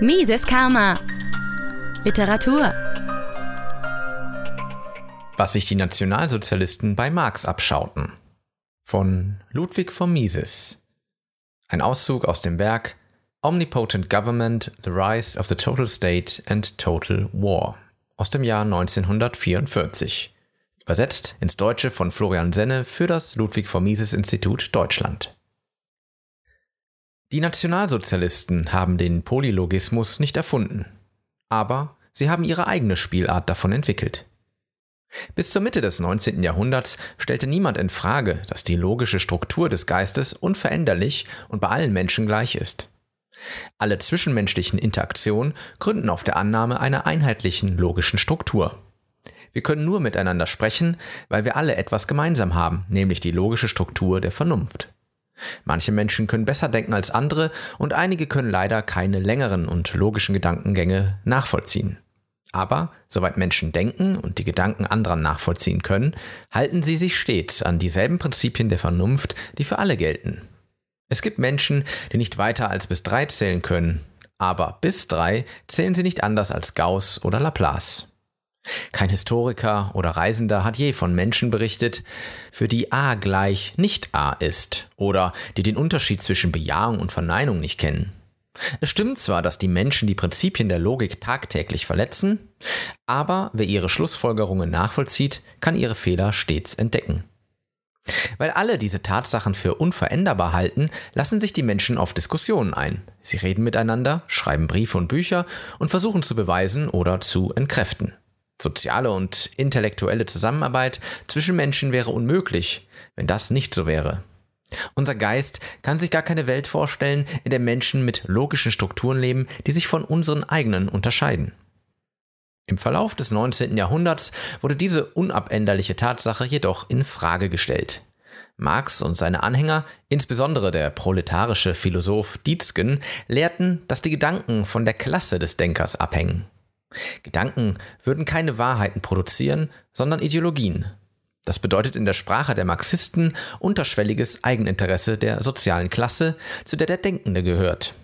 Mises Karma. Literatur. Was sich die Nationalsozialisten bei Marx abschauten. Von Ludwig von Mises. Ein Auszug aus dem Werk Omnipotent Government, The Rise of the Total State and Total War aus dem Jahr 1944. Übersetzt ins Deutsche von Florian Senne für das Ludwig von Mises Institut Deutschland. Die Nationalsozialisten haben den Polylogismus nicht erfunden, aber sie haben ihre eigene Spielart davon entwickelt. Bis zur Mitte des 19. Jahrhunderts stellte niemand in Frage, dass die logische Struktur des Geistes unveränderlich und bei allen Menschen gleich ist. Alle zwischenmenschlichen Interaktionen gründen auf der Annahme einer einheitlichen logischen Struktur. Wir können nur miteinander sprechen, weil wir alle etwas gemeinsam haben, nämlich die logische Struktur der Vernunft. Manche Menschen können besser denken als andere und einige können leider keine längeren und logischen Gedankengänge nachvollziehen. Aber soweit Menschen denken und die Gedanken anderer nachvollziehen können, halten sie sich stets an dieselben Prinzipien der Vernunft, die für alle gelten. Es gibt Menschen, die nicht weiter als bis drei zählen können, aber bis drei zählen sie nicht anders als Gauss oder Laplace. Kein Historiker oder Reisender hat je von Menschen berichtet, für die A gleich nicht A ist oder die den Unterschied zwischen Bejahung und Verneinung nicht kennen. Es stimmt zwar, dass die Menschen die Prinzipien der Logik tagtäglich verletzen, aber wer ihre Schlussfolgerungen nachvollzieht, kann ihre Fehler stets entdecken. Weil alle diese Tatsachen für unveränderbar halten, lassen sich die Menschen auf Diskussionen ein. Sie reden miteinander, schreiben Briefe und Bücher und versuchen zu beweisen oder zu entkräften. Soziale und intellektuelle Zusammenarbeit zwischen Menschen wäre unmöglich, wenn das nicht so wäre. Unser Geist kann sich gar keine Welt vorstellen, in der Menschen mit logischen Strukturen leben, die sich von unseren eigenen unterscheiden. Im Verlauf des 19. Jahrhunderts wurde diese unabänderliche Tatsache jedoch in Frage gestellt. Marx und seine Anhänger, insbesondere der proletarische Philosoph Dietzgen, lehrten, dass die Gedanken von der Klasse des Denkers abhängen. Gedanken würden keine Wahrheiten produzieren, sondern Ideologien. Das bedeutet in der Sprache der Marxisten unterschwelliges Eigeninteresse der sozialen Klasse, zu der der Denkende gehört.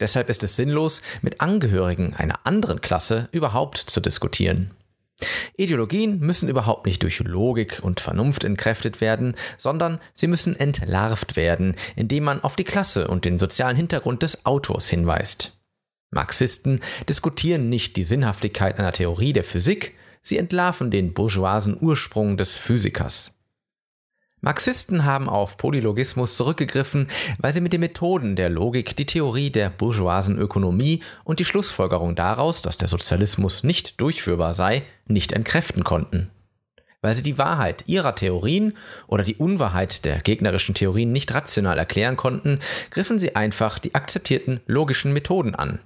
Deshalb ist es sinnlos, mit Angehörigen einer anderen Klasse überhaupt zu diskutieren. Ideologien müssen überhaupt nicht durch Logik und Vernunft entkräftet werden, sondern sie müssen entlarvt werden, indem man auf die Klasse und den sozialen Hintergrund des Autors hinweist. Marxisten diskutieren nicht die Sinnhaftigkeit einer Theorie der Physik, sie entlarven den bourgeoisen Ursprung des Physikers. Marxisten haben auf Polylogismus zurückgegriffen, weil sie mit den Methoden der Logik die Theorie der bourgeoisen Ökonomie und die Schlussfolgerung daraus, dass der Sozialismus nicht durchführbar sei, nicht entkräften konnten. Weil sie die Wahrheit ihrer Theorien oder die Unwahrheit der gegnerischen Theorien nicht rational erklären konnten, griffen sie einfach die akzeptierten logischen Methoden an.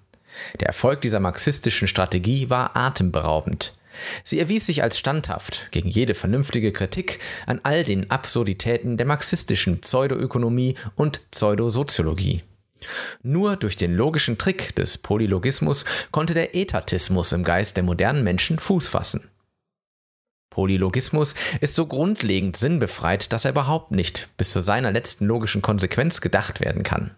Der Erfolg dieser marxistischen Strategie war atemberaubend. Sie erwies sich als standhaft gegen jede vernünftige Kritik an all den Absurditäten der marxistischen Pseudoökonomie und Pseudosoziologie. Nur durch den logischen Trick des Polylogismus konnte der Etatismus im Geist der modernen Menschen Fuß fassen. Polylogismus ist so grundlegend sinnbefreit, dass er überhaupt nicht bis zu seiner letzten logischen Konsequenz gedacht werden kann.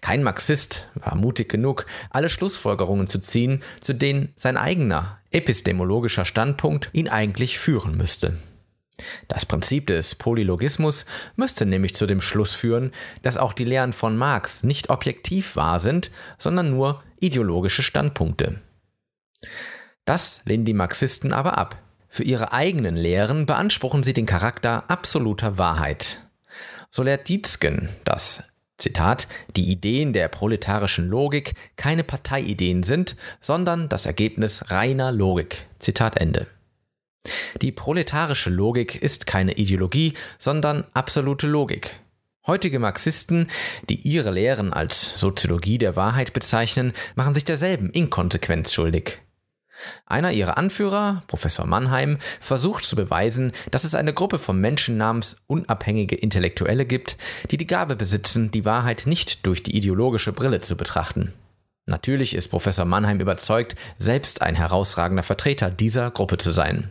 Kein Marxist war mutig genug, alle Schlussfolgerungen zu ziehen, zu denen sein eigener epistemologischer Standpunkt ihn eigentlich führen müsste. Das Prinzip des Polylogismus müsste nämlich zu dem Schluss führen, dass auch die Lehren von Marx nicht objektiv wahr sind, sondern nur ideologische Standpunkte. Das lehnen die Marxisten aber ab. Für ihre eigenen Lehren beanspruchen sie den Charakter absoluter Wahrheit. So lehrt Dietzgen, dass Zitat, die Ideen der proletarischen Logik keine Parteiideen sind, sondern das Ergebnis reiner Logik. Zitat Ende. Die proletarische Logik ist keine Ideologie, sondern absolute Logik. Heutige Marxisten, die ihre Lehren als Soziologie der Wahrheit bezeichnen, machen sich derselben Inkonsequenz schuldig. Einer ihrer Anführer, Professor Mannheim, versucht zu beweisen, dass es eine Gruppe von Menschen namens unabhängige Intellektuelle gibt, die die Gabe besitzen, die Wahrheit nicht durch die ideologische Brille zu betrachten. Natürlich ist Professor Mannheim überzeugt, selbst ein herausragender Vertreter dieser Gruppe zu sein.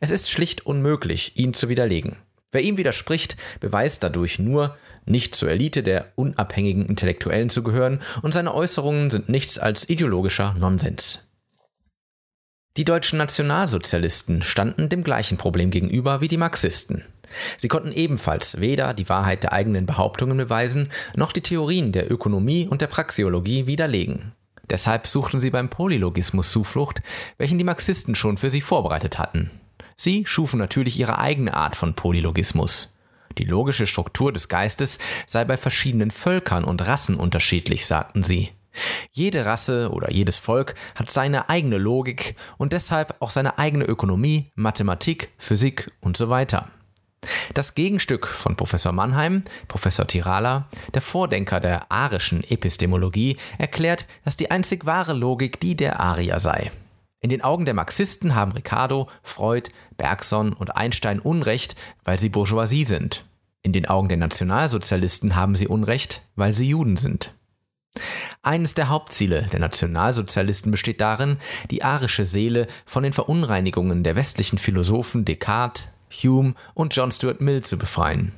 Es ist schlicht unmöglich, ihn zu widerlegen. Wer ihm widerspricht, beweist dadurch nur, nicht zur Elite der unabhängigen Intellektuellen zu gehören und seine Äußerungen sind nichts als ideologischer Nonsens. Die deutschen Nationalsozialisten standen dem gleichen Problem gegenüber wie die Marxisten. Sie konnten ebenfalls weder die Wahrheit der eigenen Behauptungen beweisen, noch die Theorien der Ökonomie und der Praxeologie widerlegen. Deshalb suchten sie beim Polylogismus Zuflucht, welchen die Marxisten schon für sie vorbereitet hatten. Sie schufen natürlich ihre eigene Art von Polylogismus. Die logische Struktur des Geistes sei bei verschiedenen Völkern und Rassen unterschiedlich, sagten sie. Jede Rasse oder jedes Volk hat seine eigene Logik und deshalb auch seine eigene Ökonomie, Mathematik, Physik und so weiter. Das Gegenstück von Professor Mannheim, Professor Tirala, der Vordenker der arischen Epistemologie, erklärt, dass die einzig wahre Logik die der Arier sei. In den Augen der Marxisten haben Ricardo, Freud, Bergson und Einstein Unrecht, weil sie Bourgeoisie sind. In den Augen der Nationalsozialisten haben sie Unrecht, weil sie Juden sind. Eines der Hauptziele der Nationalsozialisten besteht darin, die arische Seele von den Verunreinigungen der westlichen Philosophen Descartes, Hume und John Stuart Mill zu befreien.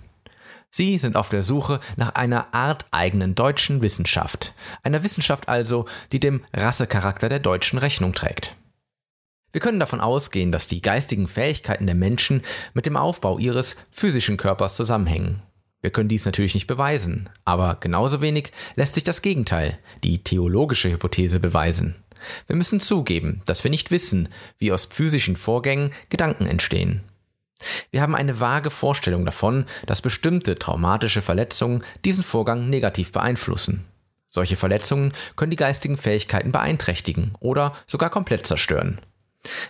Sie sind auf der Suche nach einer arteigenen deutschen Wissenschaft, einer Wissenschaft also, die dem Rassecharakter der Deutschen Rechnung trägt. Wir können davon ausgehen, dass die geistigen Fähigkeiten der Menschen mit dem Aufbau ihres physischen Körpers zusammenhängen. Wir können dies natürlich nicht beweisen, aber genauso wenig lässt sich das Gegenteil, die theologische Hypothese, beweisen. Wir müssen zugeben, dass wir nicht wissen, wie aus physischen Vorgängen Gedanken entstehen. Wir haben eine vage Vorstellung davon, dass bestimmte traumatische Verletzungen diesen Vorgang negativ beeinflussen. Solche Verletzungen können die geistigen Fähigkeiten beeinträchtigen oder sogar komplett zerstören.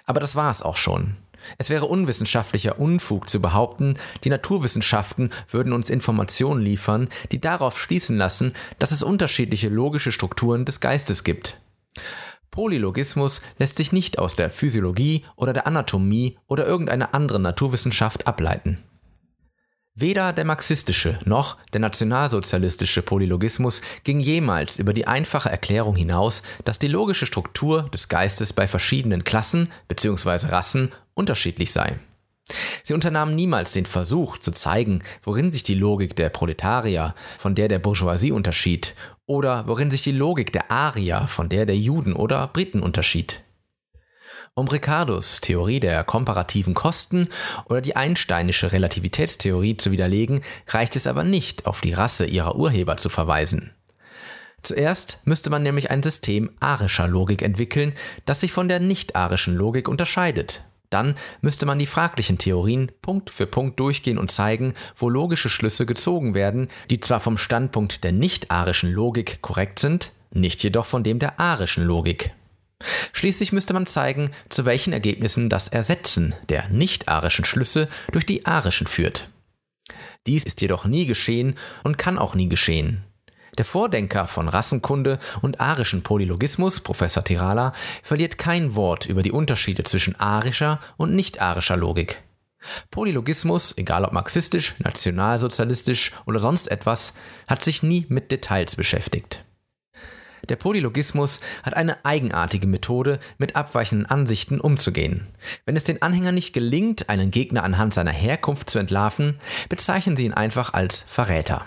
Aber das war es auch schon. Es wäre unwissenschaftlicher Unfug zu behaupten, die Naturwissenschaften würden uns Informationen liefern, die darauf schließen lassen, dass es unterschiedliche logische Strukturen des Geistes gibt. Polylogismus lässt sich nicht aus der Physiologie oder der Anatomie oder irgendeiner anderen Naturwissenschaft ableiten. Weder der marxistische noch der nationalsozialistische Polylogismus ging jemals über die einfache Erklärung hinaus, dass die logische Struktur des Geistes bei verschiedenen Klassen bzw. Rassen unterschiedlich sei. Sie unternahmen niemals den Versuch zu zeigen, worin sich die Logik der Proletarier von der der Bourgeoisie unterschied oder worin sich die Logik der Arier von der der Juden oder Briten unterschied. Um Ricardos Theorie der komparativen Kosten oder die einsteinische Relativitätstheorie zu widerlegen, reicht es aber nicht, auf die Rasse ihrer Urheber zu verweisen. Zuerst müsste man nämlich ein System arischer Logik entwickeln, das sich von der nicht-arischen Logik unterscheidet. Dann müsste man die fraglichen Theorien Punkt für Punkt durchgehen und zeigen, wo logische Schlüsse gezogen werden, die zwar vom Standpunkt der nicht-arischen Logik korrekt sind, nicht jedoch von dem der arischen Logik. Schließlich müsste man zeigen, zu welchen Ergebnissen das Ersetzen der nicht-arischen Schlüsse durch die arischen führt. Dies ist jedoch nie geschehen und kann auch nie geschehen. Der Vordenker von Rassenkunde und arischen Polylogismus, Professor Tirala, verliert kein Wort über die Unterschiede zwischen arischer und nicht-arischer Logik. Polylogismus, egal ob marxistisch, nationalsozialistisch oder sonst etwas, hat sich nie mit Details beschäftigt. Der Polylogismus hat eine eigenartige Methode, mit abweichenden Ansichten umzugehen. Wenn es den Anhängern nicht gelingt, einen Gegner anhand seiner Herkunft zu entlarven, bezeichnen sie ihn einfach als Verräter.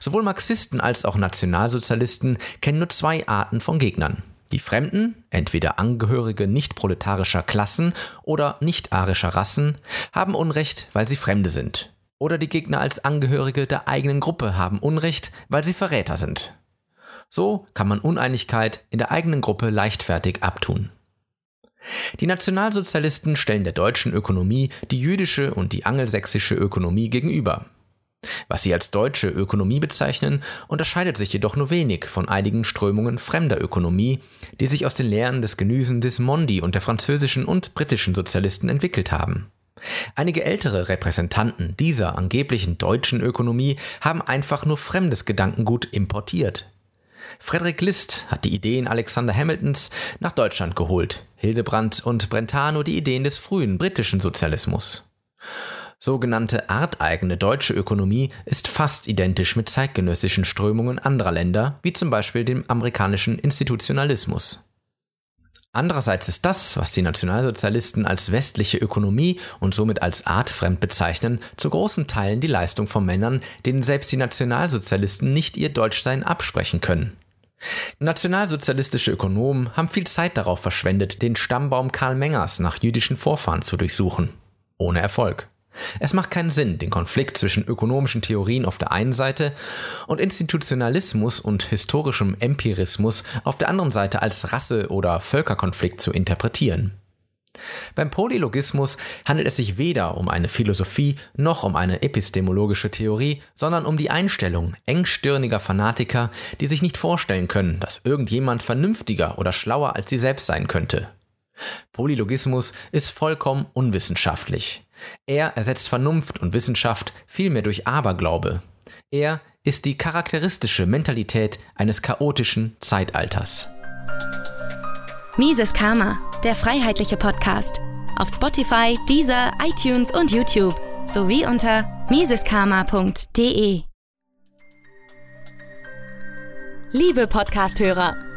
Sowohl Marxisten als auch Nationalsozialisten kennen nur zwei Arten von Gegnern. Die Fremden, entweder Angehörige nicht-proletarischer Klassen oder nicht-arischer Rassen, haben Unrecht, weil sie Fremde sind. Oder die Gegner als Angehörige der eigenen Gruppe haben Unrecht, weil sie Verräter sind. So kann man Uneinigkeit in der eigenen Gruppe leichtfertig abtun. Die Nationalsozialisten stellen der deutschen Ökonomie die jüdische und die angelsächsische Ökonomie gegenüber. Was sie als deutsche Ökonomie bezeichnen, unterscheidet sich jedoch nur wenig von einigen Strömungen fremder Ökonomie, die sich aus den Lehren des Genüsen des Mondi und der französischen und britischen Sozialisten entwickelt haben. Einige ältere Repräsentanten dieser angeblichen deutschen Ökonomie haben einfach nur fremdes Gedankengut importiert. Frederick List hat die Ideen Alexander Hamiltons nach Deutschland geholt, Hildebrand und Brentano die Ideen des frühen britischen Sozialismus. Sogenannte arteigene deutsche Ökonomie ist fast identisch mit zeitgenössischen Strömungen anderer Länder, wie zum Beispiel dem amerikanischen Institutionalismus. Andererseits ist das, was die Nationalsozialisten als westliche Ökonomie und somit als artfremd bezeichnen, zu großen Teilen die Leistung von Männern, denen selbst die Nationalsozialisten nicht ihr Deutschsein absprechen können. Nationalsozialistische Ökonomen haben viel Zeit darauf verschwendet, den Stammbaum Karl Mengers nach jüdischen Vorfahren zu durchsuchen. Ohne Erfolg. Es macht keinen Sinn, den Konflikt zwischen ökonomischen Theorien auf der einen Seite und Institutionalismus und historischem Empirismus auf der anderen Seite als Rasse- oder Völkerkonflikt zu interpretieren. Beim Polylogismus handelt es sich weder um eine Philosophie noch um eine epistemologische Theorie, sondern um die Einstellung engstirniger Fanatiker, die sich nicht vorstellen können, dass irgendjemand vernünftiger oder schlauer als sie selbst sein könnte. Polylogismus ist vollkommen unwissenschaftlich. Er ersetzt Vernunft und Wissenschaft vielmehr durch Aberglaube. Er ist die charakteristische Mentalität eines chaotischen Zeitalters. Mises Karma, der freiheitliche Podcast. Auf Spotify, Deezer, iTunes und YouTube sowie unter miseskarma.de. Liebe Podcasthörer,